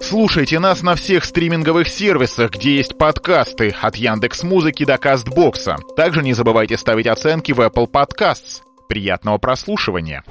Слушайте нас на всех стриминговых сервисах, где есть подкасты, от Яндекс Музыки до Кастбокса. Также не забывайте ставить оценки в Apple Podcasts. Приятного прослушивания!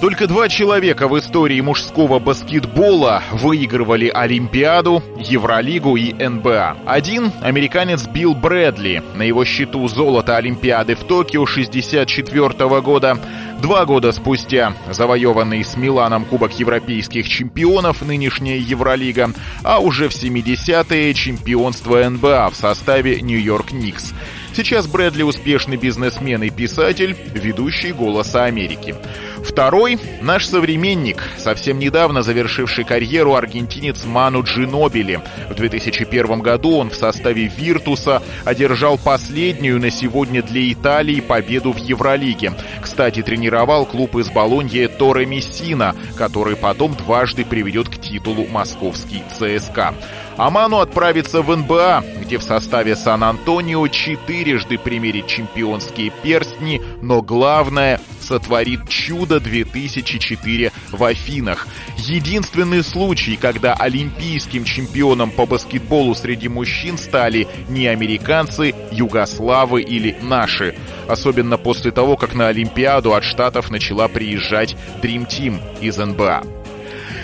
Только два человека в истории мужского баскетбола выигрывали Олимпиаду, Евролигу и НБА. Один — американец Билл Брэдли. На его счету золото Олимпиады в Токио 64 года. Два года спустя завоеванный с Миланом Кубок Европейских чемпионов, нынешняя Евролига, а уже в 70-е чемпионство НБА в составе Нью-Йорк Никс. Сейчас Брэдли успешный бизнесмен и писатель, ведущий «Голоса Америки». Второй — наш современник, совсем недавно завершивший карьеру аргентинец Ману Джинобили. В 2001 году он в составе «Виртуса» одержал последнюю на сегодня для Италии победу в Евролиге. Кстати, тренировал клуб из Болоньи Торе Мессина, который потом дважды приведет к титулу московский ЦСКА. Аману отправится в НБА, где в составе Сан-Антонио четырежды примерит чемпионские перстни, но главное сотворит чудо 2004 в Афинах. Единственный случай, когда олимпийским чемпионом по баскетболу среди мужчин стали не американцы, югославы или наши. Особенно после того, как на Олимпиаду от Штатов начала приезжать Dream Team из НБА.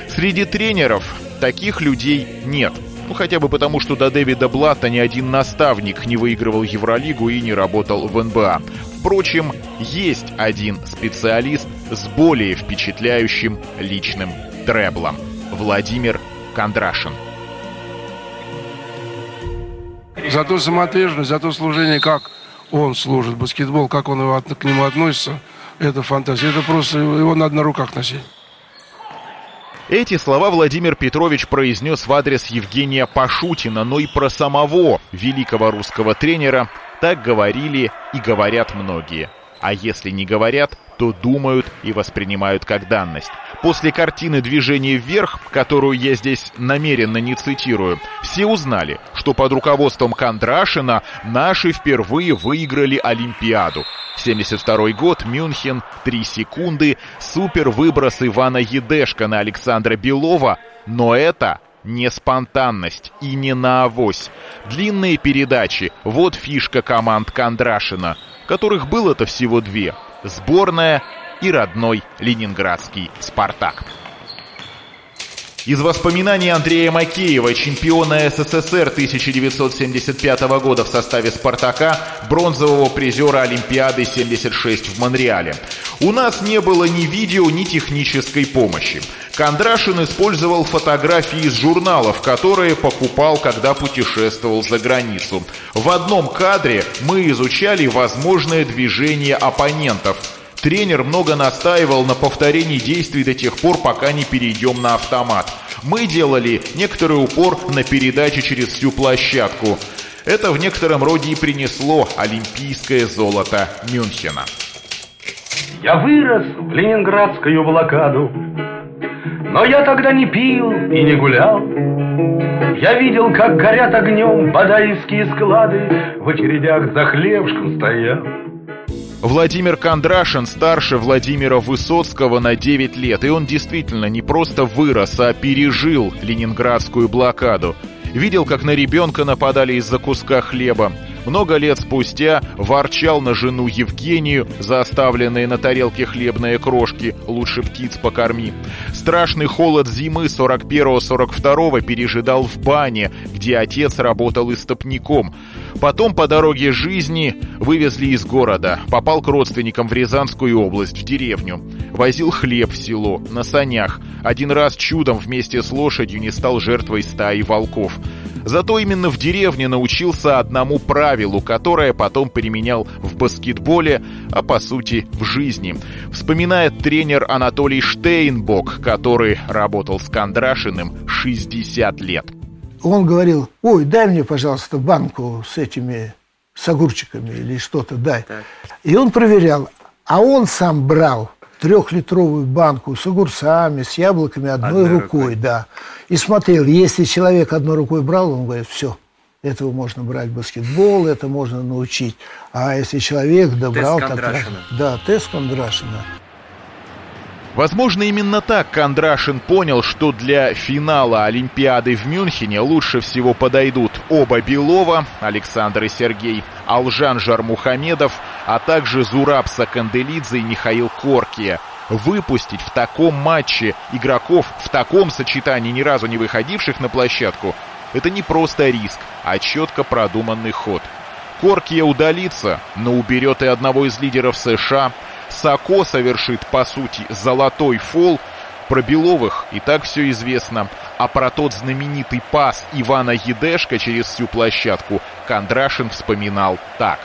Среди тренеров таких людей нет – ну, хотя бы потому, что до Дэвида Блатта ни один наставник не выигрывал Евролигу и не работал в НБА. Впрочем, есть один специалист с более впечатляющим личным треблом. Владимир Кондрашин. За ту самоотверженность, за то служение, как он служит баскетбол, как он его, к нему относится, это фантастика. Это просто его надо на руках носить. Эти слова Владимир Петрович произнес в адрес Евгения Пашутина, но и про самого великого русского тренера так говорили и говорят многие. А если не говорят, то думают и воспринимают как данность. После картины «Движение вверх», которую я здесь намеренно не цитирую, все узнали, что под руководством Кондрашина наши впервые выиграли Олимпиаду. 72 год, Мюнхен, 3 секунды, супер выброс Ивана Едешка на Александра Белова, но это не спонтанность и не на авось. Длинные передачи – вот фишка команд Кондрашина, которых было-то всего две – сборная и родной ленинградский «Спартак». Из воспоминаний Андрея Макеева, чемпиона СССР 1975 года в составе «Спартака», бронзового призера Олимпиады 76 в Монреале. У нас не было ни видео, ни технической помощи. Кондрашин использовал фотографии из журналов, которые покупал, когда путешествовал за границу. В одном кадре мы изучали возможное движение оппонентов – Тренер много настаивал на повторении действий до тех пор, пока не перейдем на автомат. Мы делали некоторый упор на передачи через всю площадку. Это в некотором роде и принесло олимпийское золото Мюнхена. Я вырос в ленинградскую блокаду, но я тогда не пил и не гулял. Я видел, как горят огнем бадаевские склады, в очередях за хлебушком стоял. Владимир Кондрашин старше Владимира Высоцкого на 9 лет, и он действительно не просто вырос, а пережил ленинградскую блокаду. Видел, как на ребенка нападали из-за куска хлеба, много лет спустя ворчал на жену Евгению за оставленные на тарелке хлебные крошки «Лучше птиц покорми». Страшный холод зимы 41-42 пережидал в бане, где отец работал истопником. Потом по дороге жизни вывезли из города, попал к родственникам в Рязанскую область, в деревню. Возил хлеб в село, на санях. Один раз чудом вместе с лошадью не стал жертвой стаи волков. Зато именно в деревне научился одному правилу, которое потом применял в баскетболе, а по сути в жизни. Вспоминает тренер Анатолий Штейнбок, который работал с Кондрашиным 60 лет. он говорил, ой, дай мне, пожалуйста, банку с этими, с огурчиками или что-то, дай. Так. И он проверял, а он сам брал трехлитровую банку с огурцами, с яблоками одной, одной рукой, рукой, да. И смотрел, если человек одной рукой брал, он говорит, все, этого можно брать баскетбол, это можно научить. А если человек добрал... Тест Кондрашина. Так, да, тест Кондрашина. Возможно, именно так Кондрашин понял, что для финала Олимпиады в Мюнхене лучше всего подойдут оба Белова, Александр и Сергей, Алжан Жармухамедов, а также Зураб Саканделидзе и Михаил Коркия. Выпустить в таком матче игроков в таком сочетании, ни разу не выходивших на площадку, это не просто риск, а четко продуманный ход. Коркия удалится, но уберет и одного из лидеров США – Сако совершит, по сути, золотой фол. Про Беловых и так все известно. А про тот знаменитый пас Ивана Едешко через всю площадку Кондрашин вспоминал так.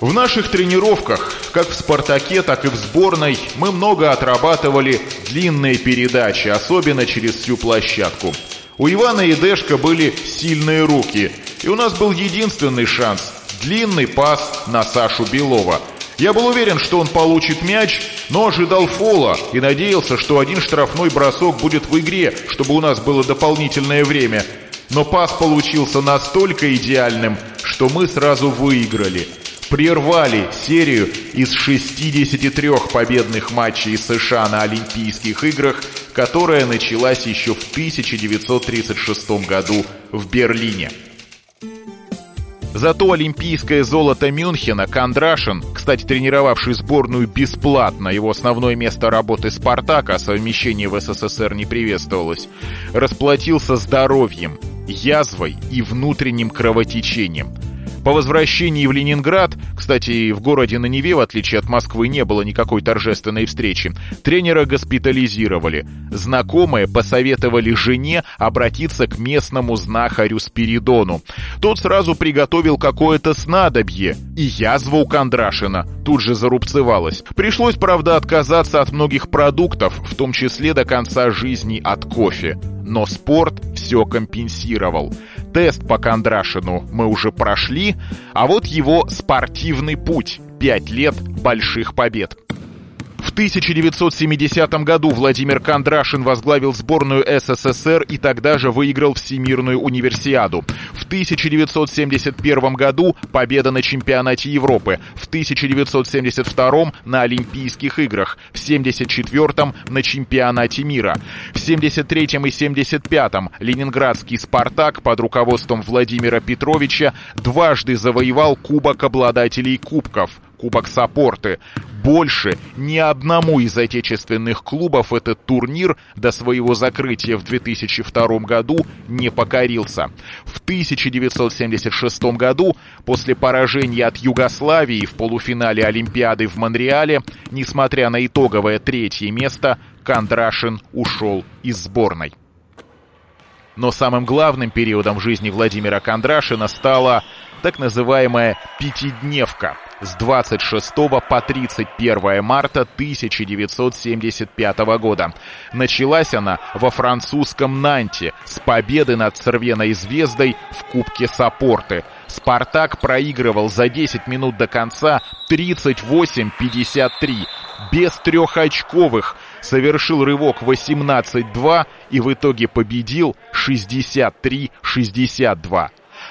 В наших тренировках, как в «Спартаке», так и в сборной, мы много отрабатывали длинные передачи, особенно через всю площадку. У Ивана Едешко были сильные руки, и у нас был единственный шанс – длинный пас на Сашу Белова – я был уверен, что он получит мяч, но ожидал фола и надеялся, что один штрафной бросок будет в игре, чтобы у нас было дополнительное время. Но пас получился настолько идеальным, что мы сразу выиграли. Прервали серию из 63 победных матчей США на Олимпийских играх, которая началась еще в 1936 году в Берлине. Зато олимпийское золото Мюнхена Кондрашин, кстати, тренировавший сборную бесплатно, его основное место работы «Спартак», а совмещение в СССР не приветствовалось, расплатился здоровьем, язвой и внутренним кровотечением – по возвращении в Ленинград, кстати, в городе на Неве, в отличие от Москвы, не было никакой торжественной встречи, тренера госпитализировали. Знакомые посоветовали жене обратиться к местному знахарю Спиридону. Тот сразу приготовил какое-то снадобье, и язва у Кондрашина тут же зарубцевалась. Пришлось, правда, отказаться от многих продуктов, в том числе до конца жизни от кофе. Но спорт все компенсировал. Тест по Кондрашину мы уже прошли, а вот его спортивный путь. Пять лет больших побед. В 1970 году Владимир Кондрашин возглавил сборную СССР и тогда же выиграл Всемирную универсиаду. В 1971 году победа на чемпионате Европы, в 1972 на Олимпийских играх, в 1974 на чемпионате мира. В 1973 и 1975 ленинградский «Спартак» под руководством Владимира Петровича дважды завоевал Кубок обладателей кубков – Кубок Саппорты. Больше ни одному из отечественных клубов этот турнир до своего закрытия в 2002 году не покорился. В 1976 году, после поражения от Югославии в полуфинале Олимпиады в Монреале, несмотря на итоговое третье место, Кондрашин ушел из сборной. Но самым главным периодом в жизни Владимира Кондрашина стала так называемая «пятидневка», с 26 по 31 марта 1975 года. Началась она во французском Нанте с победы над Цервеной Звездой в Кубке Саппорты. «Спартак» проигрывал за 10 минут до конца 38-53. Без трехочковых совершил рывок 18-2 и в итоге победил 63-62.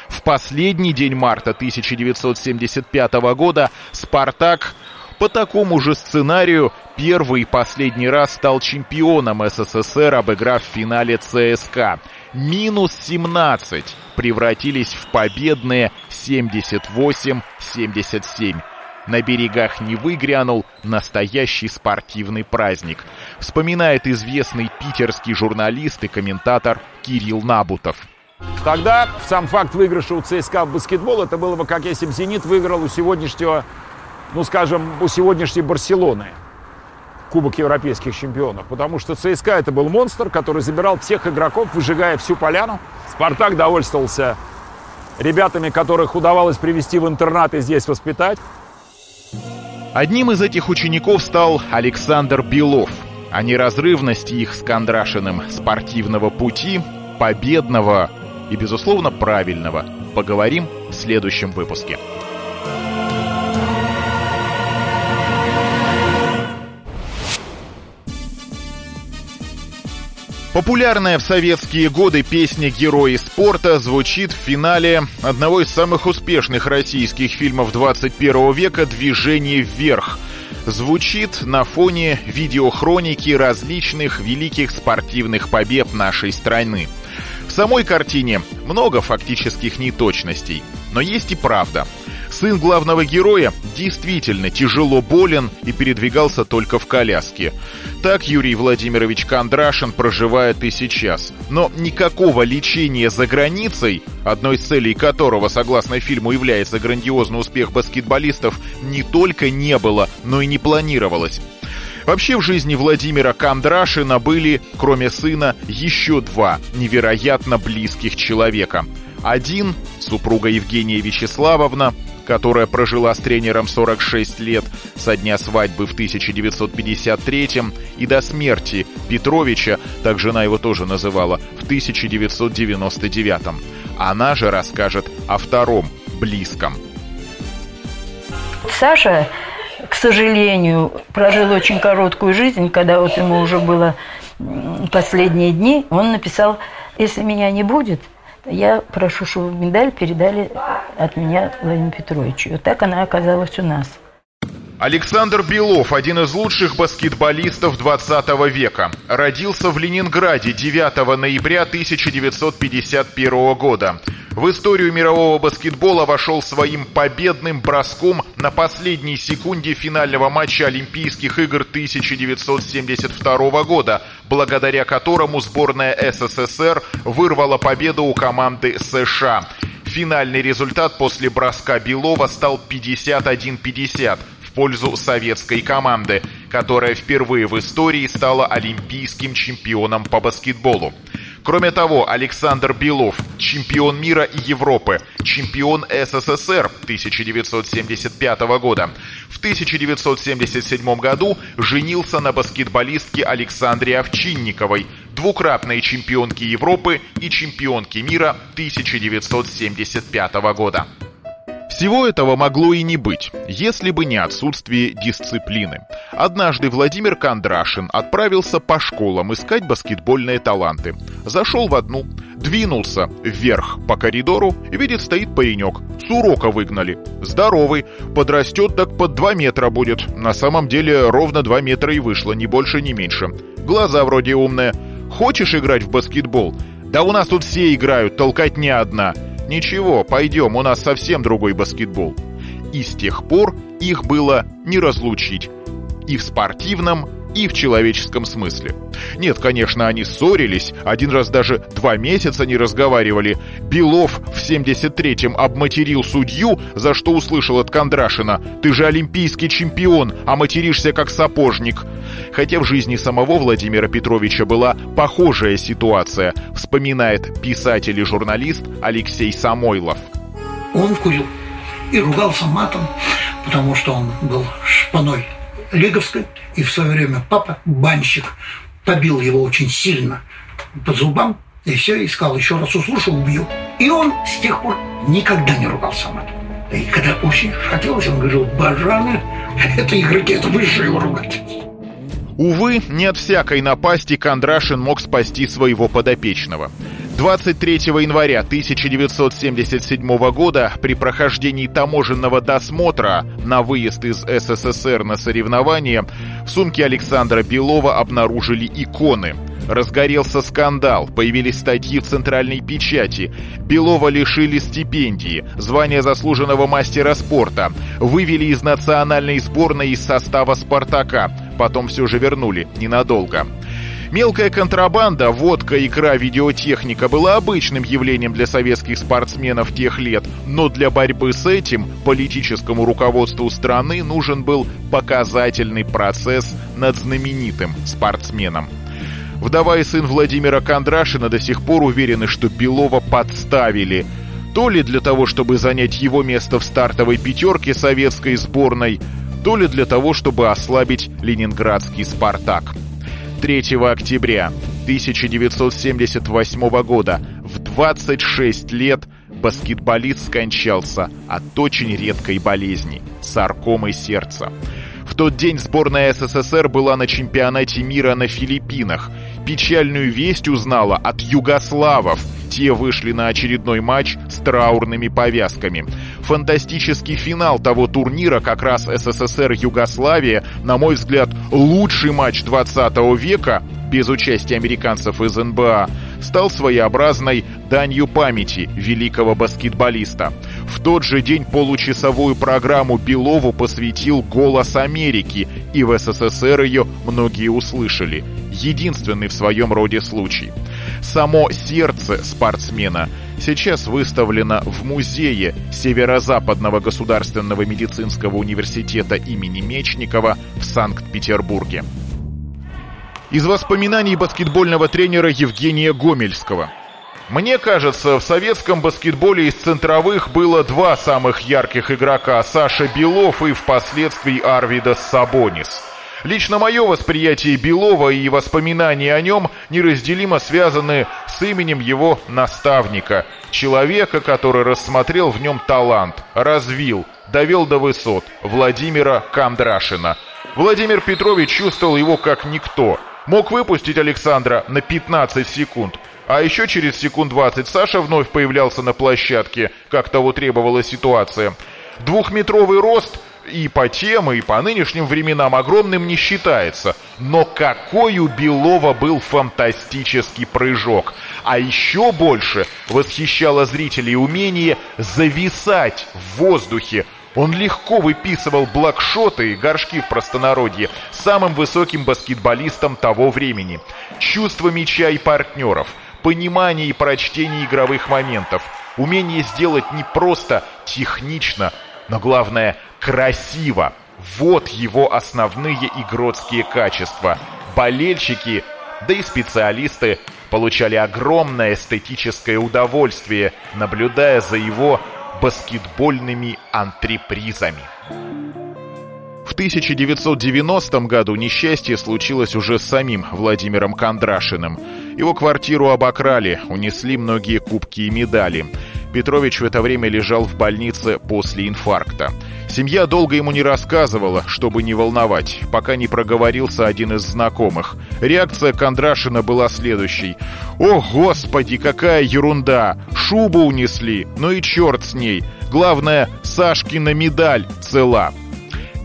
В последний день марта 1975 года «Спартак» по такому же сценарию первый и последний раз стал чемпионом СССР, обыграв в финале ЦСКА. Минус 17 превратились в победные 78-77. На берегах Невы грянул настоящий спортивный праздник. Вспоминает известный питерский журналист и комментатор Кирилл Набутов. Тогда сам факт выигрыша у ЦСКА в баскетбол, это было бы как если бы «Зенит» выиграл у сегодняшнего, ну скажем, у сегодняшней Барселоны. Кубок европейских чемпионов. Потому что ЦСКА это был монстр, который забирал всех игроков, выжигая всю поляну. Спартак довольствовался ребятами, которых удавалось привести в интернат и здесь воспитать. Одним из этих учеников стал Александр Белов. О неразрывности их с Кондрашиным спортивного пути победного и, безусловно, правильного, поговорим в следующем выпуске. Популярная в советские годы песня «Герои спорта» звучит в финале одного из самых успешных российских фильмов 21 века «Движение вверх». Звучит на фоне видеохроники различных великих спортивных побед нашей страны. В самой картине много фактических неточностей, но есть и правда – Сын главного героя действительно тяжело болен и передвигался только в коляске. Так Юрий Владимирович Кондрашин проживает и сейчас. Но никакого лечения за границей, одной из целей которого, согласно фильму, является грандиозный успех баскетболистов, не только не было, но и не планировалось. Вообще в жизни Владимира Кондрашина были, кроме сына, еще два невероятно близких человека. Один – супруга Евгения Вячеславовна, которая прожила с тренером 46 лет со дня свадьбы в 1953 и до смерти Петровича, так жена его тоже называла, в 1999. Она же расскажет о втором, близком. Саша, к сожалению, прожил очень короткую жизнь, когда вот ему уже было последние дни, он написал, если меня не будет – я прошу, чтобы медаль передали от меня Владимиру Петровичу. И так она оказалась у нас. Александр Белов, один из лучших баскетболистов 20 века. Родился в Ленинграде 9 ноября 1951 года. В историю мирового баскетбола вошел своим победным броском на последней секунде финального матча Олимпийских игр 1972 года, благодаря которому сборная СССР вырвала победу у команды США. Финальный результат после броска Белова стал 51-50 пользу советской команды, которая впервые в истории стала олимпийским чемпионом по баскетболу. Кроме того, Александр Белов, чемпион мира и Европы, чемпион СССР 1975 года. В 1977 году женился на баскетболистке Александре Овчинниковой, двукратной чемпионке Европы и чемпионке мира 1975 года. Всего этого могло и не быть, если бы не отсутствие дисциплины. Однажды Владимир Кондрашин отправился по школам искать баскетбольные таланты. Зашел в одну, двинулся вверх по коридору, видит, стоит паренек. С урока выгнали. Здоровый, подрастет так под 2 метра будет. На самом деле ровно 2 метра и вышло, ни больше, ни меньше. Глаза вроде умные. Хочешь играть в баскетбол? Да у нас тут все играют, толкотня одна. «Ничего, пойдем, у нас совсем другой баскетбол». И с тех пор их было не разлучить. И в спортивном, и в человеческом смысле. Нет, конечно, они ссорились, один раз даже два месяца не разговаривали. Белов в 73-м обматерил судью, за что услышал от Кондрашина «Ты же олимпийский чемпион, а материшься как сапожник». Хотя в жизни самого Владимира Петровича была похожая ситуация, вспоминает писатель и журналист Алексей Самойлов. Он курил и ругался матом, потому что он был шпаной Лиговской, и в свое время папа, банщик, побил его очень сильно по зубам, и все, искал, еще раз услышу, убью. И он с тех пор никогда не ругался матом. И когда очень хотелось, он говорил, бажаны, это игроки, это высшее его ругать. Увы, не от всякой напасти Кондрашин мог спасти своего подопечного. 23 января 1977 года при прохождении таможенного досмотра на выезд из СССР на соревнования в сумке Александра Белова обнаружили иконы. Разгорелся скандал, появились статьи в центральной печати. Белова лишили стипендии, звания заслуженного мастера спорта, вывели из национальной сборной из состава «Спартака», потом все же вернули ненадолго. Мелкая контрабанда, водка, икра, видеотехника была обычным явлением для советских спортсменов тех лет, но для борьбы с этим политическому руководству страны нужен был показательный процесс над знаменитым спортсменом. Вдова и сын Владимира Кондрашина до сих пор уверены, что Белова подставили. То ли для того, чтобы занять его место в стартовой пятерке советской сборной, то ли для того, чтобы ослабить ленинградский «Спартак». 3 октября 1978 года в 26 лет баскетболист скончался от очень редкой болезни – саркомы сердца. В тот день сборная СССР была на чемпионате мира на Филиппинах. Печальную весть узнала от югославов. Те вышли на очередной матч с траурными повязками. Фантастический финал того турнира, как раз СССР-Югославия, на мой взгляд, лучший матч 20 века, без участия американцев из НБА, стал своеобразной данью памяти великого баскетболиста. В тот же день получасовую программу Белову посвятил «Голос Америки», и в СССР ее многие услышали. Единственный в своем роде случай. Само сердце спортсмена сейчас выставлено в музее Северо-Западного государственного медицинского университета имени Мечникова в Санкт-Петербурге. Из воспоминаний баскетбольного тренера Евгения Гомельского. Мне кажется, в советском баскетболе из центровых было два самых ярких игрока – Саша Белов и впоследствии Арвидас Сабонис. Лично мое восприятие Белова и воспоминания о нем неразделимо связаны с именем его наставника, человека, который рассмотрел в нем талант, развил, довел до высот, Владимира Кондрашина. Владимир Петрович чувствовал его как никто – Мог выпустить Александра на 15 секунд. А еще через секунд 20 Саша вновь появлялся на площадке, как того требовала ситуация. Двухметровый рост и по тем, и по нынешним временам огромным не считается. Но какой у Белова был фантастический прыжок. А еще больше восхищало зрителей умение зависать в воздухе, он легко выписывал блокшоты и горшки в простонародье самым высоким баскетболистом того времени. Чувство мяча и партнеров, понимание и прочтение игровых моментов, умение сделать не просто технично, но главное красиво. Вот его основные игротские качества. Болельщики, да и специалисты получали огромное эстетическое удовольствие, наблюдая за его баскетбольными антрепризами. В 1990 году несчастье случилось уже с самим Владимиром Кондрашиным. Его квартиру обокрали, унесли многие кубки и медали. Петрович в это время лежал в больнице после инфаркта. Семья долго ему не рассказывала, чтобы не волновать, пока не проговорился один из знакомых. Реакция Кондрашина была следующей. «О, господи, какая ерунда! Шубу унесли! Ну и черт с ней! Главное, Сашкина медаль цела!»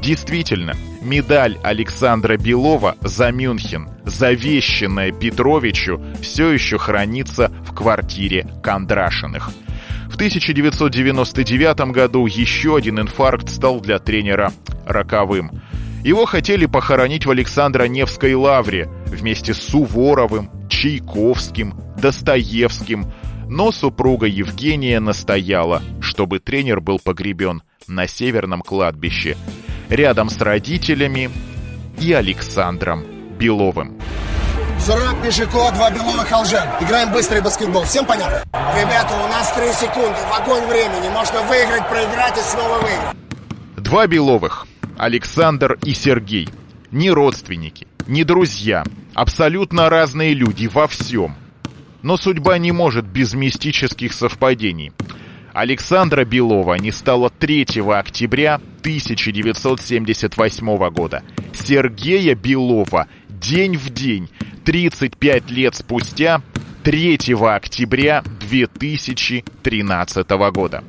Действительно, медаль Александра Белова за Мюнхен, завещанная Петровичу, все еще хранится в квартире Кондрашиных. В 1999 году еще один инфаркт стал для тренера роковым. Его хотели похоронить в Александро-Невской лавре вместе с Суворовым, Чайковским, Достоевским, но супруга Евгения настояла, чтобы тренер был погребен на северном кладбище, рядом с родителями и Александром Беловым. Зураб, Пешико, два беловых алжен. Играем быстрый баскетбол. Всем понятно? Ребята, у нас три секунды. В огонь времени. Можно выиграть, проиграть и снова выиграть. Два беловых. Александр и Сергей. Не родственники, не друзья. Абсолютно разные люди во всем. Но судьба не может без мистических совпадений. Александра Белова не стало 3 октября 1978 года. Сергея Белова день в день 35 лет спустя, 3 октября 2013 года.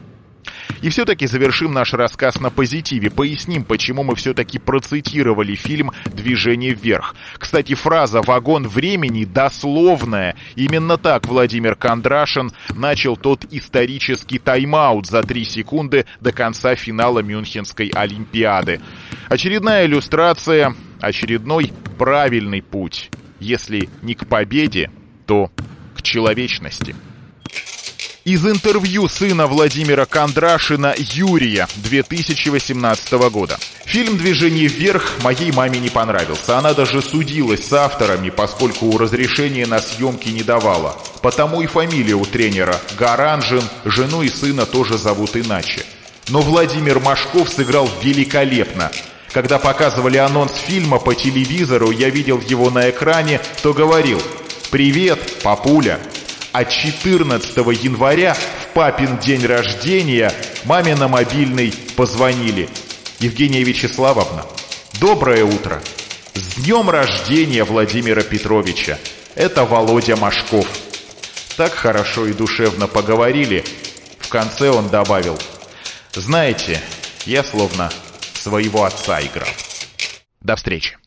И все-таки завершим наш рассказ на позитиве. Поясним, почему мы все-таки процитировали фильм «Движение вверх». Кстати, фраза «вагон времени» дословная. Именно так Владимир Кондрашин начал тот исторический тайм-аут за три секунды до конца финала Мюнхенской Олимпиады. Очередная иллюстрация, очередной правильный путь если не к победе, то к человечности. Из интервью сына Владимира Кондрашина Юрия 2018 года. Фильм «Движение вверх» моей маме не понравился. Она даже судилась с авторами, поскольку разрешения на съемки не давала. Потому и фамилия у тренера Гаранжин, жену и сына тоже зовут иначе. Но Владимир Машков сыграл великолепно. Когда показывали анонс фильма по телевизору, я видел его на экране, то говорил «Привет, папуля!» А 14 января, в папин день рождения, маме на мобильный позвонили. Евгения Вячеславовна, доброе утро. С днем рождения Владимира Петровича. Это Володя Машков. Так хорошо и душевно поговорили. В конце он добавил. Знаете, я словно своего отца играл. До встречи.